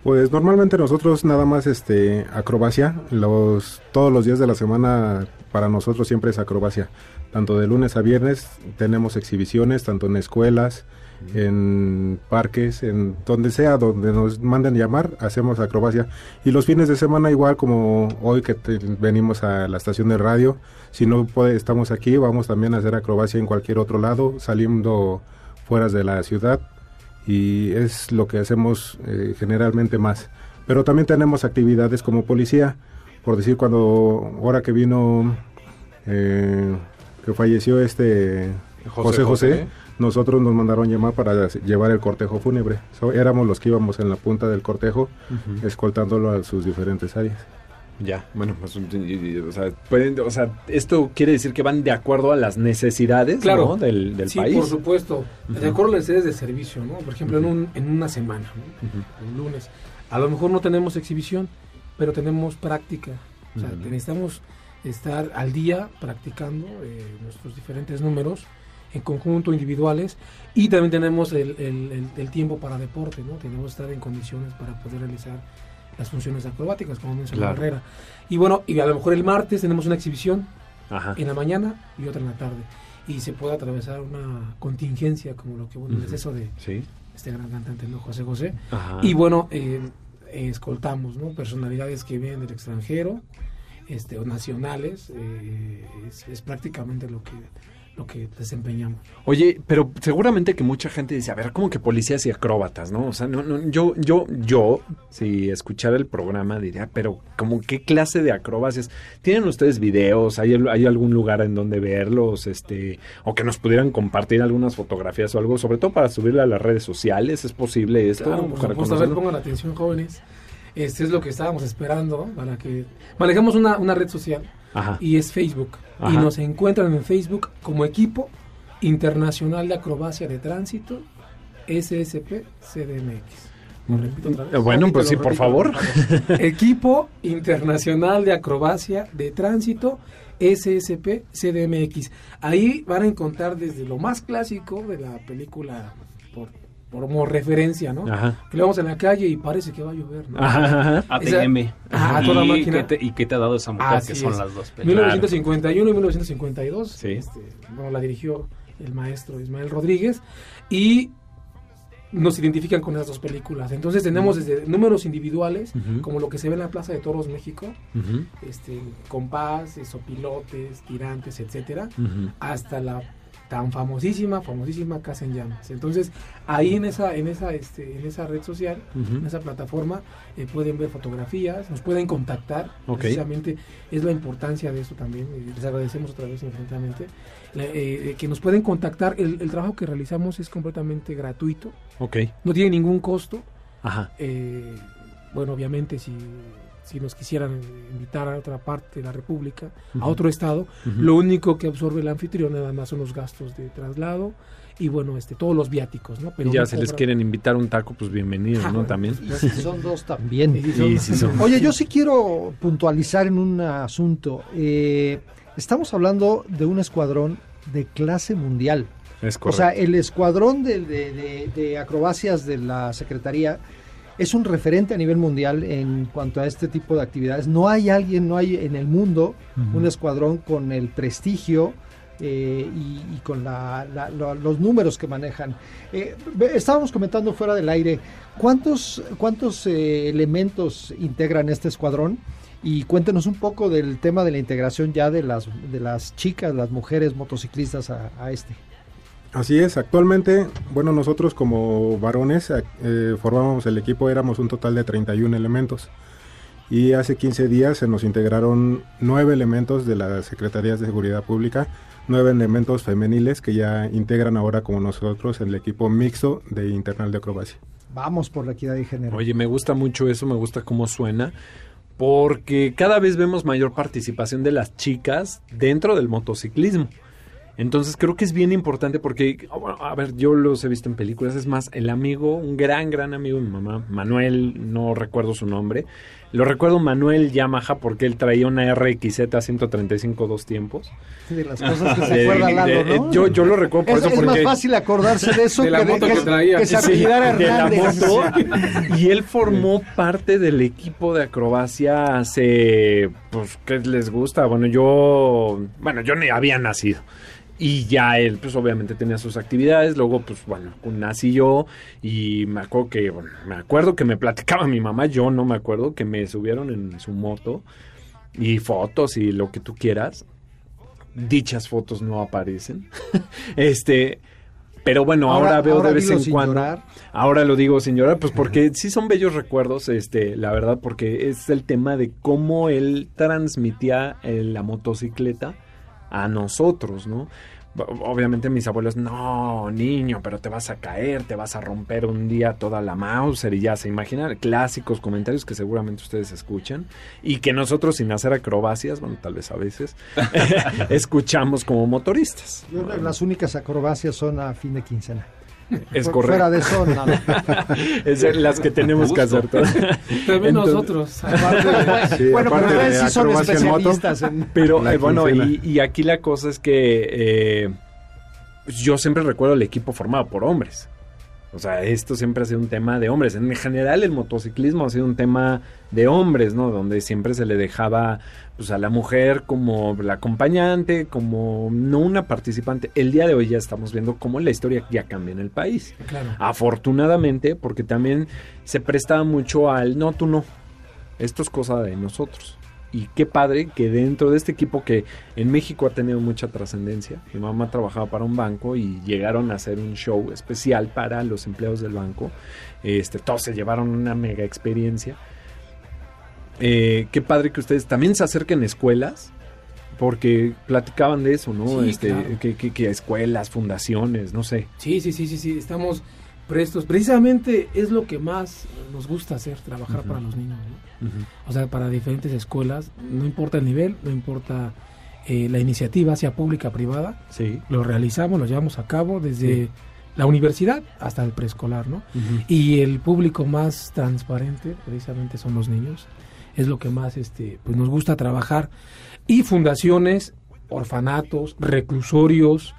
S8: Pues normalmente nosotros nada más este acrobacia, los todos los días de la semana para nosotros siempre es acrobacia. Tanto de lunes a viernes tenemos exhibiciones tanto en escuelas, en parques, en donde sea donde nos manden llamar, hacemos acrobacia. Y los fines de semana igual como hoy que te- venimos a la estación de radio, si no puede, estamos aquí, vamos también a hacer acrobacia en cualquier otro lado, saliendo fuera de la ciudad y es lo que hacemos eh, generalmente más. Pero también tenemos actividades como policía, por decir cuando ahora que vino eh, que falleció este
S3: José
S8: José
S3: José.
S8: José, nosotros nos mandaron llamar para llevar el cortejo fúnebre. So, éramos los que íbamos en la punta del cortejo escoltándolo a sus diferentes áreas.
S3: Ya, bueno, pues, y- y- o sea, pueden- o sea, esto quiere decir que van de acuerdo a las necesidades
S6: Claro.
S3: ¿no? del, del
S6: sí,
S3: país.
S6: por supuesto. De acuerdo a las sedes de servicio, ¿no? Por ejemplo, en, un, en una semana, ¿no? un lunes. A lo mejor no tenemos exhibición, pero tenemos práctica. O sea, necesitamos estar al día practicando eh, nuestros diferentes números en conjunto, individuales, y también tenemos el, el- el- el tiempo para deporte, ¿no? Tenemos que estar en condiciones para poder realizar las funciones acrobáticas, como mencionó
S3: Claro.
S6: Herrera. Y bueno, y a lo mejor el martes tenemos una exhibición
S3: Ajá.
S6: en la mañana y otra en la tarde. Y se puede atravesar una contingencia como lo que el
S3: Ujú.
S6: deceso de
S3: Sí.
S6: este gran cantante, ¿no? José José.
S3: Ajá.
S6: Y bueno, eh, eh, escoltamos, ¿no? Personalidades que vienen del extranjero, este, o nacionales, eh, es, es prácticamente lo que, lo que desempeñamos.
S3: Oye, pero seguramente que mucha gente dice, a ver, como que policías y acróbatas, ¿no? O sea, no, no, yo, yo, yo, si escuchara el programa diría, pero como qué clase de acrobacias. ¿Tienen ustedes videos? ¿Hay, hay algún lugar en donde verlos? Este, o que nos pudieran compartir algunas fotografías o algo, sobre todo para subirle a las redes sociales, ¿es posible esto?
S6: Claro, supuesto, a ver, pongan atención, jóvenes. Este es lo que estábamos esperando para que manejamos una, una red social
S3: Ajá.
S6: y es Facebook.
S3: Ajá.
S6: Y nos encuentran en Facebook como equipo internacional de acrobacia de tránsito SSP CDMX. Lo repito otra vez.
S3: Bueno, pues sí, por favor.
S6: equipo internacional de acrobacia de tránsito SSP CDMX. Ahí van a encontrar desde lo más clásico de la película por como referencia, ¿no?
S3: Ajá.
S6: Que lo vamos en la calle y parece que va a llover, ¿no?
S3: Ajá, ajá.
S4: ATM.
S6: Ajá,
S4: ¿Y,
S6: toda máquina.
S4: qué te, ¿Y qué te ha dado esa mujer?
S6: Así
S4: que son
S6: es.
S4: las dos películas.
S6: 1951 y 1952.
S3: Sí.
S6: este, bueno, la dirigió el maestro Ismael Rodríguez y nos identifican con esas dos películas. Entonces tenemos desde números individuales, como lo que se ve en la Plaza de Toros México,
S3: Ujú,
S6: este, compás, sopilotes, tirantes, etcétera, hasta la tan famosísima, famosísima Casa en Llamas. Entonces, ahí en esa, en esa, este, en esa red social, en esa plataforma, eh, pueden ver fotografías, nos pueden contactar. Precisamente es la importancia de esto también. y les agradecemos otra vez infinitamente. eh, eh, que nos pueden contactar. El, el trabajo que realizamos es completamente gratuito,
S3: Ok.
S6: no tiene ningún costo.
S3: Ajá.
S6: Eh, bueno, obviamente, si, si nos quisieran invitar a otra parte de la República, a otro estado, lo único que absorbe el anfitrión nada más son los gastos de traslado y, bueno, este todos los viáticos, ¿no? Pero
S3: y ya
S6: no
S3: si les quieren invitar un taco, pues bienvenidos,
S6: Ah,
S3: ¿no?
S6: bueno,
S3: También.
S5: Y si son dos también.
S6: Y son-
S3: Y si son-
S5: Oye, yo sí quiero puntualizar en un asunto. Eh, estamos hablando de un escuadrón de clase mundial.
S3: Es
S5: O sea, el escuadrón de, de- de- de acrobacias de la Secretaría es un referente a nivel mundial en cuanto a este tipo de actividades. No hay alguien, no hay en el mundo un escuadrón con el prestigio eh, y, y con la- la- lo- los números que manejan. Eh, estábamos comentando fuera del aire, ¿cuántos, cuántos eh, elementos integran este escuadrón? Y cuéntenos un poco del tema de la integración ya de las, de las chicas, las mujeres motociclistas a, a este.
S8: Así es, actualmente, bueno, nosotros como varones eh, formábamos el equipo, éramos un total de 31 elementos. y hace 15 días se nos integraron nueve elementos de las Secretarías de Seguridad Pública, nueve elementos femeniles que ya integran ahora como nosotros el equipo mixto de internal de acrobacia.
S5: Vamos por la equidad de género.
S3: Oye, me gusta mucho eso, me gusta cómo suena, porque cada vez vemos mayor participación de las chicas dentro del motociclismo. Entonces creo que es bien importante porque, ah, bueno, a ver, yo los he visto en películas, es más, el amigo, un gran, gran amigo de mi mamá, Manuel, no recuerdo su nombre, lo recuerdo Manuel Yamaha porque él traía una RXZ 135 dos tiempos.
S5: De las cosas que se acuerda Lalo, ¿no?
S3: yo, yo lo recuerdo por
S5: es,
S3: eso
S5: es
S3: porque...
S5: más fácil acordarse de eso
S6: De la
S5: que, de,
S6: moto
S5: que,
S6: que traía.
S5: que se
S3: Sí, de la moto. Y él formó parte del equipo de acrobacia hace, pues, ¿qué les gusta? Bueno, yo, bueno, yo ni había nacido. Y ya él, pues obviamente tenía sus actividades. Luego, pues bueno, nací yo y me acuerdo que, bueno, me acuerdo que me platicaba mi mamá, yo no me acuerdo, que me subieron en su moto y fotos y lo que tú quieras. Dichas fotos no aparecen. este, pero bueno, ahora, veo de vez en cuando.
S5: llorar.
S3: Ahora lo digo sin llorar, pues porque sí son bellos recuerdos, este, la verdad, porque es el tema de cómo él transmitía eh, la motocicleta a nosotros, ¿no? Obviamente mis abuelos, no, niño, pero te vas a caer, te vas a romper un día toda la Mauser y ya se imaginan clásicos comentarios que seguramente ustedes escuchan y que nosotros sin hacer acrobacias, bueno, tal vez a veces, escuchamos como motoristas.
S5: Las únicas acrobacias son a fin de quincena.
S3: Es correcto.
S5: Fuera de nada.
S3: Es las que tenemos que hacer. todas.
S6: También
S3: Entonces-
S6: nosotros.
S8: Sí,
S5: bueno, pero
S8: aparte
S5: ustedes
S8: de
S5: sí son
S8: acrobacia en moto,
S5: especialistas en...
S3: Pero eh, bueno, y aquí la cosa es que eh, pues yo siempre recuerdo el equipo formado por hombres. O sea, esto siempre ha sido un tema de hombres. En general, el motociclismo ha sido un tema de hombres, ¿no? Donde siempre se le dejaba pues, a la mujer como la acompañante, como no una participante. El día de hoy ya estamos viendo cómo la historia ya cambia en el país.
S6: Claro.
S3: Afortunadamente, porque también se prestaba mucho al no, tú no. Esto es cosa de nosotros. Y qué padre que dentro de este equipo que en México ha tenido mucha trascendencia, mi mamá trabajaba para un banco y llegaron a hacer un show especial para los empleados del banco. Este, todos se llevaron una mega experiencia. Eh, qué padre que ustedes también se acerquen a escuelas, porque platicaban de eso, ¿no?
S6: Sí,
S3: este,
S6: claro.
S3: que, que- que escuelas, fundaciones, no sé.
S6: Sí, sí, sí, sí, sí, estamos prestos. Precisamente es lo que más nos gusta hacer, trabajar para los niños, ¿no? O sea, para diferentes escuelas, no importa el nivel, no importa eh, la iniciativa, sea pública, privada,
S3: Sí.
S6: lo realizamos, lo llevamos a cabo desde
S3: Sí.
S6: la universidad hasta el preescolar, ¿no? Y el público más transparente, precisamente, son los niños. Es lo que más este, pues nos gusta trabajar. Y fundaciones, orfanatos, reclusorios,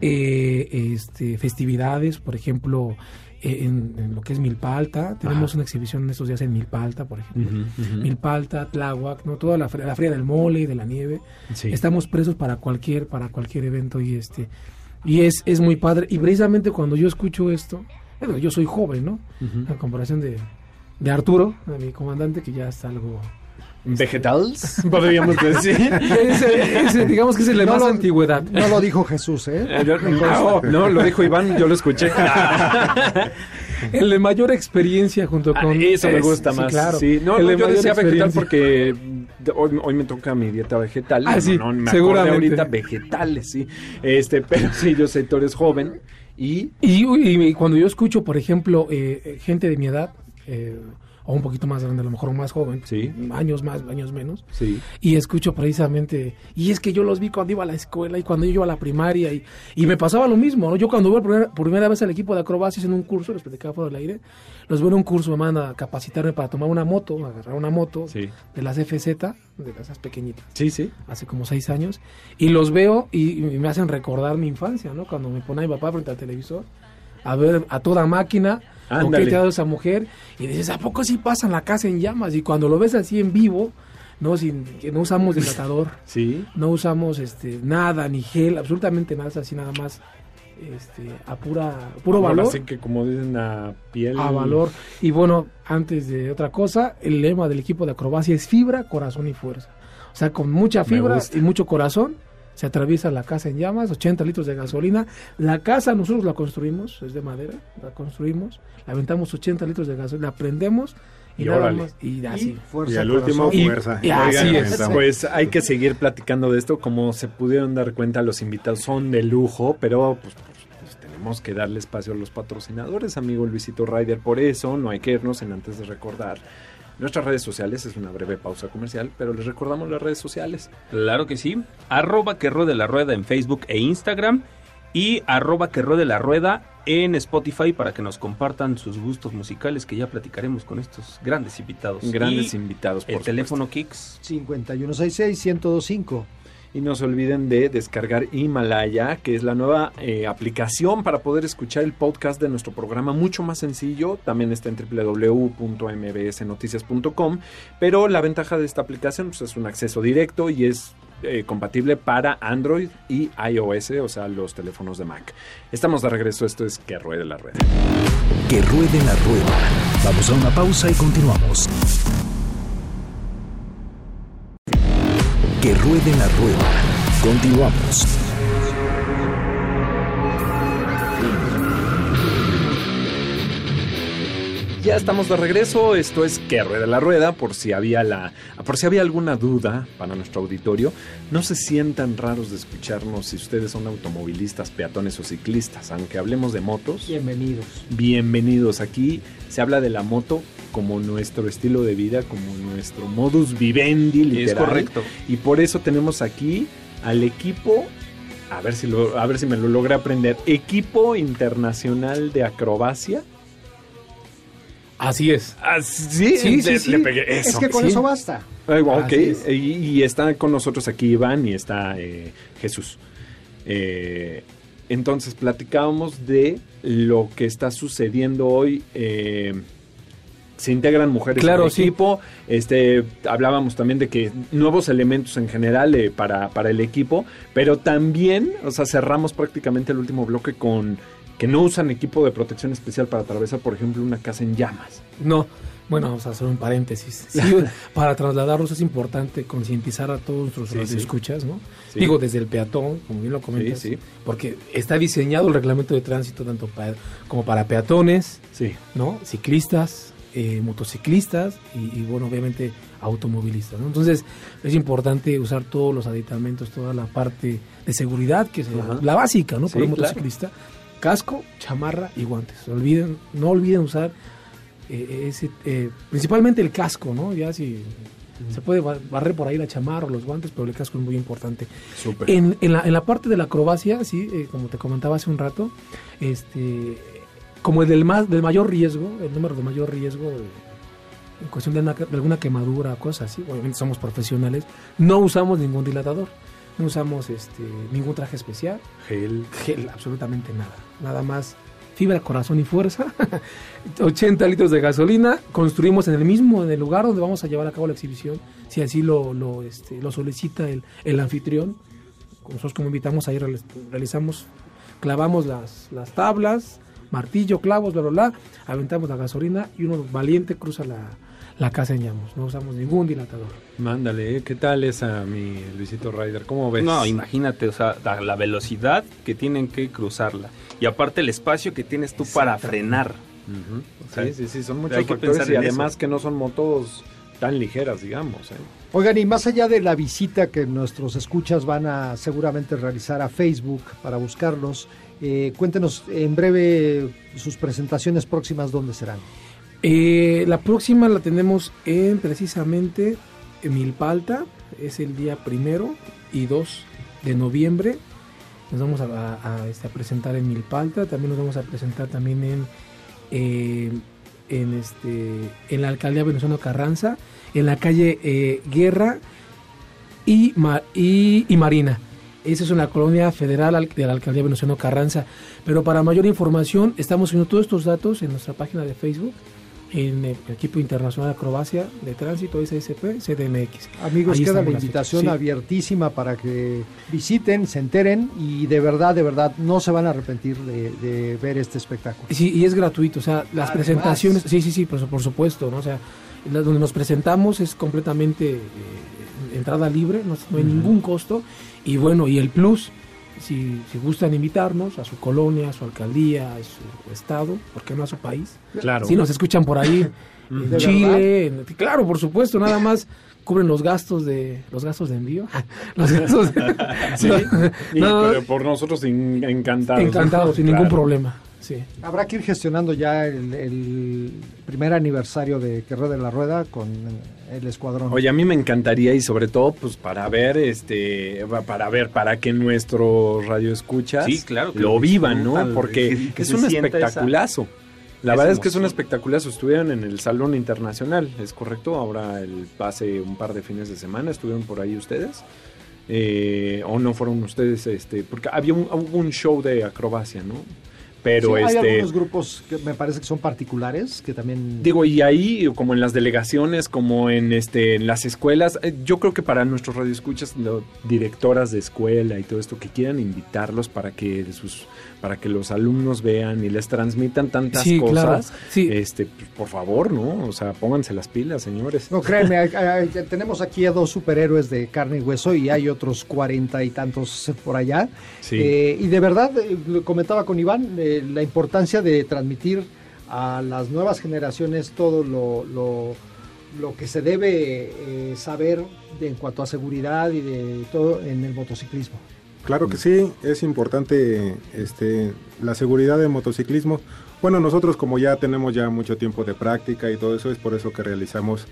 S6: eh, este, festividades, por ejemplo, eh, en, en lo que es Milpa Alta. Tenemos
S3: Ajá.
S6: una exhibición en estos días en Milpa Alta, por ejemplo.
S3: Ujú, ujú.
S6: Milpa Alta, Tláhuac, ¿no? toda la, la fría del mole y de la nieve.
S3: Sí.
S6: Estamos presos para cualquier, para cualquier evento y este y es, es muy padre. Y precisamente cuando yo escucho esto, bueno, yo soy joven, ¿no? En comparación de, de Arturo, de mi comandante, que ya está algo.
S3: ¿Vegetales? Podríamos decir.
S6: Ese- ese, digamos que es el de
S5: No
S6: más
S5: lo-
S6: antigüedad.
S5: No lo dijo Jesús, ¿eh?
S3: no, no, lo dijo Iván, yo lo escuché.
S6: El de mayor experiencia junto
S3: Ah,
S6: con.
S3: eso me
S6: es-
S3: gusta
S6: sí,
S3: más.
S6: claro.
S3: Sí, no,
S6: El
S3: no,
S6: de
S3: yo
S6: mayor
S3: decía vegetal porque hoy, hoy me toca mi dieta vegetal.
S6: Ah, sí,
S3: no, me
S6: seguramente.
S3: acordé ahorita vegetales, sí. Este, pero sí, yo sé, tú eres joven y
S6: Y, y cuando yo escucho, por ejemplo, eh, eh, gente de mi edad, eh, o un poquito más grande, a lo mejor más joven,
S3: Sí.
S6: años más, años menos,
S3: sí.
S6: y escucho precisamente, y es que yo los vi cuando iba a la escuela y cuando yo iba a la primaria, y, y me pasaba lo mismo, ¿no? Yo cuando voy por primera, vez al equipo de acrobacias en un curso, les platicaba por el aire, los veo en un curso, me mandan a capacitarme para tomar una moto, agarrar una moto
S3: Sí.
S6: de las FZ, de esas pequeñitas,
S3: Sí, sí.
S6: hace como seis años, y los veo y, y me hacen recordar mi infancia, ¿no? Cuando me ponía mi papá frente al televisor, a ver a toda máquina,
S3: Ándale.
S6: te ha dado esa mujer, y dices, ¿a poco sí pasan la casa en llamas? Y cuando lo ves así en vivo, no, sin, que no usamos dilatador,
S3: Sí.
S6: no usamos este nada, ni gel, absolutamente nada, es así nada más este, a pura, puro
S3: Ahora
S6: valor.
S3: sí que como dicen a piel.
S6: A valor. Y bueno, antes de otra cosa, el lema del equipo de acrobacia es fibra, corazón y fuerza. O sea, con mucha fibra y mucho corazón, se atraviesa la casa en llamas, 80 litros de gasolina. La casa nosotros la construimos, es de madera, la construimos, le aventamos 80 litros de gasolina, la prendemos
S3: Y
S6: nada
S3: órale.
S6: más, y así.
S5: fuerza,
S8: Y al último,
S6: Y-
S8: fuerza.
S6: y así
S8: Oigan,
S6: es.
S3: Pues hay que seguir platicando de esto. Como se pudieron dar cuenta, los invitados son de lujo, pero pues, pues, pues, tenemos que darle espacio a los patrocinadores, amigo Luisito Ryder. Por eso no hay que irnos en antes de recordar. Nuestras redes sociales es una breve pausa comercial, pero les recordamos las redes sociales.
S4: Claro que sí. Arroba que ruede la rueda en Facebook e Instagram. Y arroba que ruede la rueda en Spotify para que nos compartan sus gustos musicales que ya platicaremos con estos grandes invitados.
S3: Grandes
S4: Y
S3: invitados, por
S4: El
S3: supuesto.
S4: teléfono Kicks.
S5: 5166-1025.
S3: Y no se olviden de descargar Himalaya, que es la nueva eh, aplicación para poder escuchar el podcast de nuestro programa mucho más sencillo. También está en www.mbsnoticias.com. Pero la ventaja de esta aplicación pues, es un acceso directo y es eh, compatible para Android y iOS, o sea, los teléfonos de Mac. Estamos de regreso, esto es Que Ruede la Red.
S1: Que ruede la rueda. Vamos a una pausa y continuamos. Que ruede la rueda. Continuamos.
S3: Ya estamos de regreso, esto es Que Rueda la Rueda, por si había la por si había alguna duda para nuestro auditorio, no se sientan raros de escucharnos si ustedes son automovilistas, peatones o ciclistas, aunque hablemos de motos.
S5: Bienvenidos.
S3: Bienvenidos aquí, se habla de la moto como nuestro estilo de vida, como nuestro modus vivendi literal.
S4: Es correcto.
S3: Y por eso tenemos aquí al equipo a ver si lo, a ver si me lo logré aprender. Equipo Internacional de Acrobacia.
S6: Así es.
S3: Ah, sí,
S6: Sí, sí,
S3: le-
S6: sí.
S3: le pegué.
S5: Es que con
S3: sí.
S5: eso basta.
S3: Ay, ok,
S5: Así es.
S3: y, y está con nosotros aquí Iván y está eh, Jesús. Eh, entonces platicábamos de lo que está sucediendo hoy. eh, se integran mujeres
S6: Claro, sí.
S3: equipo. Este, hablábamos también de que nuevos elementos en general eh, para, para el equipo, pero también, o sea, cerramos prácticamente el último bloque con que no usan equipo de protección especial para atravesar, por ejemplo, una casa en llamas.
S6: No, bueno, vamos a hacer un paréntesis. Sí, para trasladarlos es importante concientizar a todos nuestros
S3: Sí, sí.
S6: escuchas, ¿no?
S3: Sí.
S6: Digo, desde el peatón, como bien lo comentas,
S3: Sí, sí.
S6: porque está diseñado el reglamento de tránsito tanto para, como para peatones,
S3: Sí.
S6: ¿no? Ciclistas, eh, motociclistas y, y, bueno, obviamente automovilistas, ¿no? Entonces es importante usar todos los aditamentos, toda la parte de seguridad, que es
S3: Ajá.
S6: la básica, ¿no? Para un
S3: claro.
S6: Casco, chamarra y guantes. Olviden, no olviden usar eh, ese, eh, principalmente el casco, ¿no? Ya si se puede ba- barrer por ahí la chamarra o los guantes, pero el casco es muy importante.
S3: Súper.
S6: En, en, la, en la parte de la acrobacia, sí, eh, como te comentaba hace un rato, este, como el del, más, del mayor riesgo, el número de mayor riesgo en cuestión de, una- de alguna quemadura o cosas así, obviamente somos profesionales, no usamos ningún dilatador, no usamos este, ningún traje especial,
S3: Gel.
S6: gel, absolutamente nada, nada más fibra, corazón y fuerza, 80 litros de gasolina, construimos en el mismo, en el lugar donde vamos a llevar a cabo la exhibición, si así lo, lo, este, lo solicita el, el anfitrión, nosotros como invitamos ahí reali- realizamos, clavamos las, las tablas, martillo, clavos, bla, bla, bla, aventamos la gasolina y uno valiente cruza la, la casa en llamas, no usamos ningún dilatador.
S3: Mándale, ¿eh? ¿qué tal esa, mi Luisito Ryder? ¿Cómo ves?
S4: No, imagínate, o sea, la, la velocidad que tienen que cruzarla. Y aparte el espacio que tienes tú para frenar. O sea,
S3: sí, sí, sí, son muchos
S4: hay que
S3: factores
S4: pensar
S3: y además
S4: eso.
S3: que no son motos tan ligeras, digamos. ¿eh?
S5: Oigan, y más allá de la visita que nuestros escuchas van a seguramente realizar a Facebook para buscarlos, eh, cuéntenos en breve sus presentaciones próximas, ¿dónde serán?
S6: Eh, la próxima la tenemos en precisamente en Milpalta, es el día primero y 2 de noviembre. Nos vamos este, a presentar en Milpalta, también nos vamos a presentar también en, eh, este, en la alcaldía Venezuela Carranza, en la calle eh, Guerra y, Ma- y, y Marina. Esa es una colonia federal al- de la alcaldía Venustiano Carranza. Pero para mayor información, estamos subiendo todos estos datos en nuestra página de Facebook, en el equipo internacional de acrobacia de tránsito SSP CDMX.
S5: Amigos,
S6: Ahí
S5: queda la invitación.
S6: Sí.
S5: abiertísima para que visiten, se enteren y de verdad, de verdad, no se van a arrepentir de, de ver este espectáculo.
S6: Sí, y es gratuito, o sea, las
S5: Además.
S6: presentaciones, sí, sí, sí, por, su- por supuesto, ¿no? O sea, la- donde nos presentamos es completamente eh, entrada libre, no, no hay ningún costo, y bueno, y el plus si, si gustan invitarnos a su colonia, a su alcaldía, a su estado, ¿por qué no a su país?
S3: Claro.
S6: Si nos escuchan por ahí, en
S5: ¿De
S6: Chile, en- claro, por supuesto, nada más cubren los gastos de los gastos de envío. los gastos de-
S3: Sí. Y
S6: No,
S3: pero por nosotros encantados. ¿no?
S6: encantado, sin
S3: Claro.
S6: ningún problema. Sí.
S5: Habrá que ir gestionando ya el, el primer aniversario de Que Ruede la Rueda con el escuadrón.
S3: Oye, a mí me encantaría y sobre todo pues para ver este para ver para que nuestros radioescuchas
S4: Sí, claro, que
S3: lo
S4: lo
S3: vivan, ¿no? Porque
S4: que- que
S3: es un
S4: esa-
S3: espectaculazo. La
S4: esa
S3: verdad es que es un espectaculazo. Estuvieron en el Salón Internacional, ¿es correcto? Ahora el, hace un par de fines de semana estuvieron por ahí ustedes. Eh, o no fueron ustedes, este, porque había un, hubo un show de acrobacia, ¿no? Pero
S5: Sí, hay
S3: este
S5: algunos grupos que me parece que son particulares que también
S3: Digo, y ahí, como en las delegaciones, como en este en las escuelas, eh, yo creo que para nuestros radioescuchas, lo- directoras de escuela y todo esto, que quieran invitarlos para que sus para que los alumnos vean y les transmitan tantas
S6: Sí, claro.
S3: cosas,
S6: Sí.
S3: este, pues, por favor, ¿no? O sea, pónganse las pilas, señores.
S5: No, créeme, hay- hay- hay- tenemos aquí a dos superhéroes de carne y hueso y hay otros cuarenta y tantos por allá.
S3: Sí.
S5: Eh, y de verdad, eh, lo comentaba con Iván, eh, la importancia de transmitir a las nuevas generaciones todo lo, lo, lo que se debe eh, saber de- en cuanto a seguridad y de todo en el motociclismo.
S8: Claro que sí, es importante este, la seguridad del motociclismo. Bueno, nosotros como ya tenemos ya mucho tiempo de práctica y todo eso, es por eso que realizamos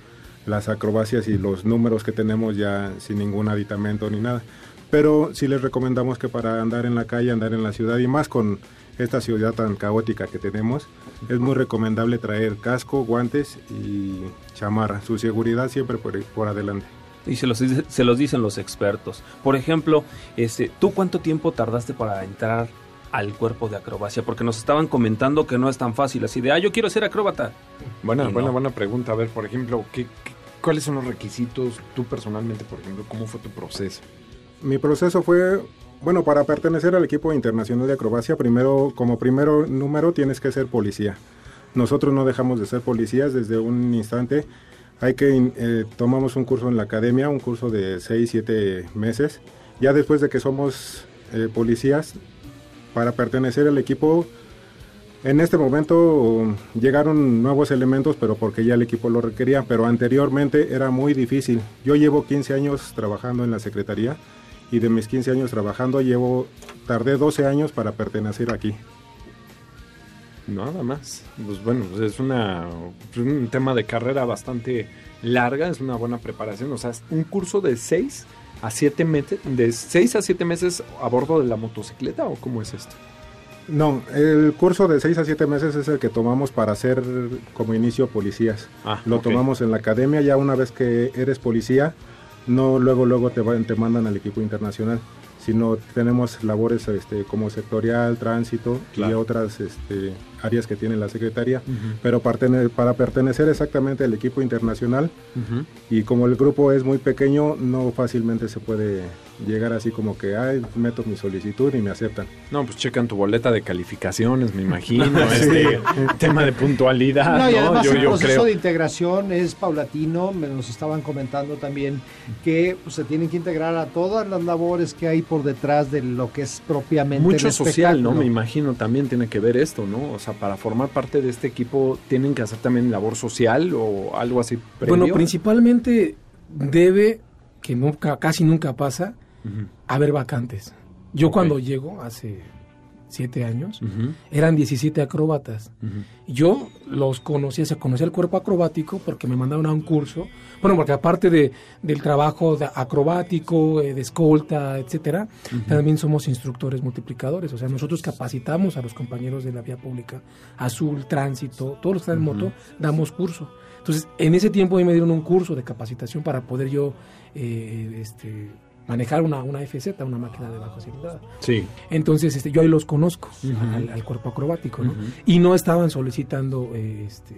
S8: las acrobacias y los números que tenemos ya sin ningún aditamento ni nada. Pero sí les recomendamos que para andar en la calle, andar en la ciudad y más con esta ciudad tan caótica que tenemos, es muy recomendable traer casco, guantes y chamarra. Su seguridad siempre por, por adelante.
S4: Y se los, se los dicen los expertos. Por ejemplo, este, ¿tú cuánto tiempo tardaste para entrar al cuerpo de acrobacia? Porque nos estaban comentando que no es tan fácil, así de, ah, yo quiero ser acróbata.
S3: Buena,
S4: Y
S3: buena,
S4: no.
S3: buena pregunta. A ver, por ejemplo, ¿qué, qué- cuáles son los requisitos tú personalmente, por ejemplo? ¿Cómo fue tu proceso?
S8: Mi proceso fue, bueno, para pertenecer al equipo internacional de acrobacia, primero, como primero número tienes que ser policía. Nosotros no dejamos de ser policías desde un instante. Hay que, eh, tomamos un curso en la academia, un curso de 6, 7 meses. Ya después de que somos eh, policías, para pertenecer al equipo, en este momento llegaron nuevos elementos, pero porque ya el equipo lo requería, pero anteriormente era muy difícil. Yo llevo 15 años trabajando en la Secretaría y de mis 15 años trabajando llevo tardé 12 años para pertenecer aquí.
S3: Nada más. Pues bueno, pues es una un tema de carrera bastante larga, es una buena preparación. O sea, es un curso de 6 a 7 meses, de 6 a 7 meses a bordo de la motocicleta o cómo es esto?
S8: No, el curso de 6 a 7 meses es el que tomamos para ser como inicio policías.
S3: Ah,
S8: Lo tomamos en la academia, ya una vez que eres policía, no luego luego te, van- te mandan al equipo internacional, sino tenemos labores este, como sectorial, tránsito y otras este, áreas que tiene la Secretaría. Pero partene- para pertenecer exactamente al equipo internacional, y como el grupo es muy pequeño, no fácilmente se puede llegar así como que, ay, meto mi solicitud y me aceptan.
S3: No, pues checan tu boleta de calificaciones, me imagino. este tema de puntualidad,
S5: No, y
S3: ¿no?
S5: además
S3: Yo,
S5: el
S3: yo
S5: proceso
S3: creo.
S5: de integración es paulatino, me nos estaban comentando también que pues, se tienen que integrar a todas las labores que hay por detrás de lo que es propiamente
S3: Mucho
S5: el
S3: social, ¿no? Me imagino también tiene que ver esto, ¿no? O sea, para formar parte de este equipo tienen que hacer también labor social o algo así. Previo?
S6: Bueno, principalmente debe, que nunca, casi nunca pasa,
S3: Ujú.
S6: haber vacantes. Yo cuando llego, hace siete años, eran 17 acróbatas. Yo los conocía, se conocía el cuerpo acrobático porque me mandaron a un curso. Bueno, porque aparte de, del trabajo de acrobático, eh, de escolta, etcétera, también somos instructores multiplicadores. O sea, nosotros capacitamos a los compañeros de la vía pública, azul, tránsito, todos los que están en moto, damos curso. Entonces, en ese tiempo a mí me dieron un curso de capacitación para poder yo eh, este, manejar una, una FZ, una máquina de baja cilindrada.
S3: Sí.
S6: Entonces, este, yo ahí los conozco, al, al cuerpo acrobático, ¿no? Y no estaban solicitando, eh, este,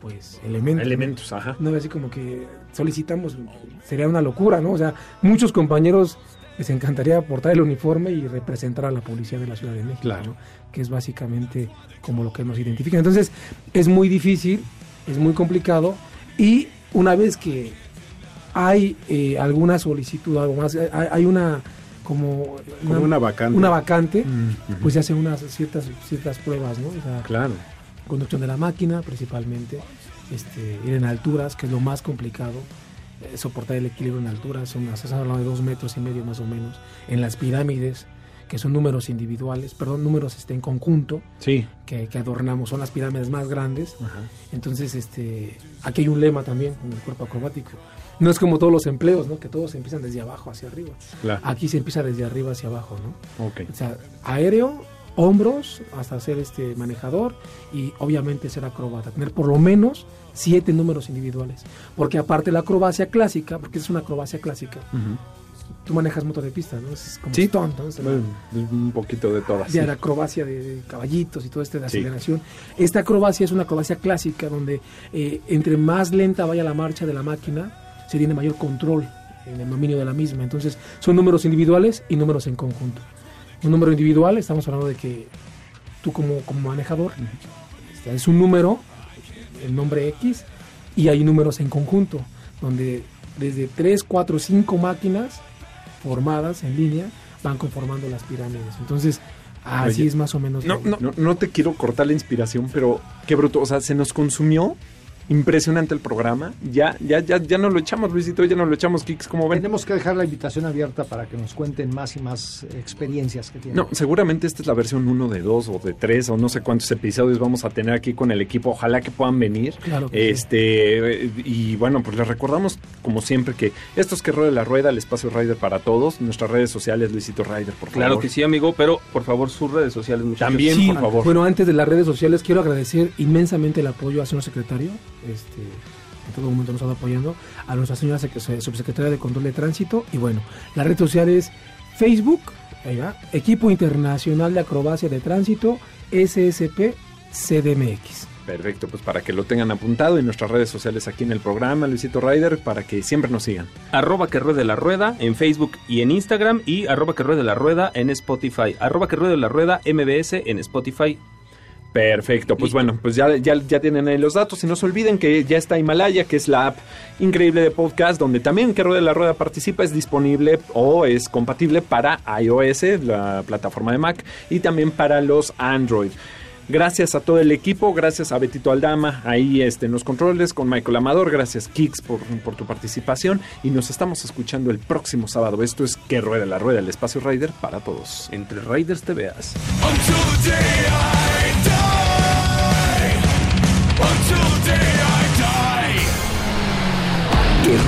S6: pues, elementos. ¿no?
S3: Elementos, ajá.
S6: No, así como que solicitamos, sería una locura, ¿no? O sea, muchos compañeros les encantaría portar el uniforme y representar a la policía de la Ciudad de México,
S3: Claro.
S6: ¿no? Que es básicamente como lo que nos identifica. Entonces, es muy difícil, es muy complicado y una vez que hay eh, alguna solicitud, algo más, hay, hay una como,
S8: Como una vacante.
S6: una vacante,
S3: Mm,
S6: pues se hacen unas ciertas ciertas pruebas, ¿no? O sea,
S3: Claro.
S6: conducción de la máquina principalmente, este, ir en alturas, que es lo más complicado, eh, soportar el equilibrio en alturas, son estás hablando de dos metros y medio más o menos, en las pirámides, que son números individuales, perdón, números este, en conjunto,
S3: Sí.
S6: que, que adornamos, son las pirámides más grandes,
S3: Ajá.
S6: entonces este, aquí hay un lema también en el cuerpo acrobático, no es como todos los empleos, ¿no? que todos empiezan desde abajo hacia arriba,
S3: Claro.
S6: aquí se empieza desde arriba hacia abajo, ¿no?
S3: Ok.
S6: O sea, aéreo, hombros, hasta ser este manejador y obviamente ser acróbata. Tener por lo menos siete números individuales. Porque aparte la acrobacia clásica, porque es una acrobacia clásica, tú manejas moto de pista, ¿no? Es como
S3: Sí.
S6: stunt, ¿no? Es la-
S3: Bueno, un poquito de todas.
S6: de
S3: sí.
S6: la acrobacia de, de caballitos y todo este de
S3: Sí.
S6: aceleración. Esta acrobacia es una acrobacia clásica donde eh, entre más lenta vaya la marcha de la máquina, se tiene mayor control en el dominio de la misma. Entonces, son números individuales y números en conjunto. Un número individual, estamos hablando de que tú como, como manejador, este, es un número, el nombre X, y hay números en conjunto, donde desde 3, 4, 5 máquinas formadas en línea van conformando las pirámides. Entonces, así
S3: Oye,
S6: es más o menos.
S3: No,
S6: lo-
S3: no, no te quiero cortar la inspiración, pero qué bruto. O sea, se nos consumió impresionante el programa. Ya, ya, ya, ya no lo echamos, Luisito, ya no lo echamos, Kicks, como ven.
S5: Tenemos que dejar la invitación abierta para que nos cuenten más y más experiencias que tienen.
S3: No, seguramente esta es la versión 1 de 2 o de 3 o no sé cuántos episodios vamos a tener aquí con el equipo. Ojalá que puedan venir.
S6: Claro que sí.
S3: este Y bueno, pues les recordamos, como siempre, que esto es que ruede la rueda, el espacio Rider para todos. Nuestras redes sociales, Luisito Rider, por favor.
S4: Claro que sí, amigo, pero por favor sus redes sociales, muchachos.
S3: También,
S6: Sí,
S3: por favor.
S6: Bueno, antes de las redes sociales, quiero agradecer inmensamente el apoyo a señor secretario. Este, en todo momento nos ha estado apoyando. A nuestra señora sec- subsecretaria de Control de Tránsito. Y bueno, la red social es Facebook, ahí va, Equipo Internacional de Acrobacia de Tránsito, SSP CDMX.
S3: Perfecto, pues para que lo tengan apuntado en nuestras redes sociales aquí en el programa, Luisito Rider, para que siempre nos sigan.
S4: Arroba que ruede la rueda en Facebook y en Instagram y arroba que ruede la rueda en Spotify. Arroba que ruede la rueda MBS en Spotify.
S3: Perfecto, pues
S4: Listo.
S3: bueno, pues ya, ya, ya tienen ahí los datos y no se olviden que ya está Himalaya, que es la app increíble de podcast, donde también que Rueda la Rueda participa, es disponible o es compatible para iOS, la plataforma de Mac, y también para los Android. Gracias a todo el equipo, gracias a Betito Aldama ahí este, en los controles, con Michael Amador, gracias Kix por, por tu participación y nos estamos escuchando el próximo sábado. Esto es Que Rueda la Rueda, el espacio Rider para todos.
S4: Entre Riders te veas.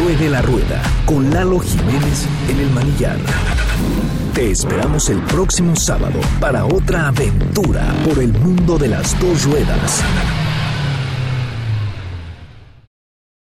S1: Ruede la rueda con Lalo Jiménez en el manillar. Te esperamos el próximo sábado para otra aventura por el mundo de las dos ruedas.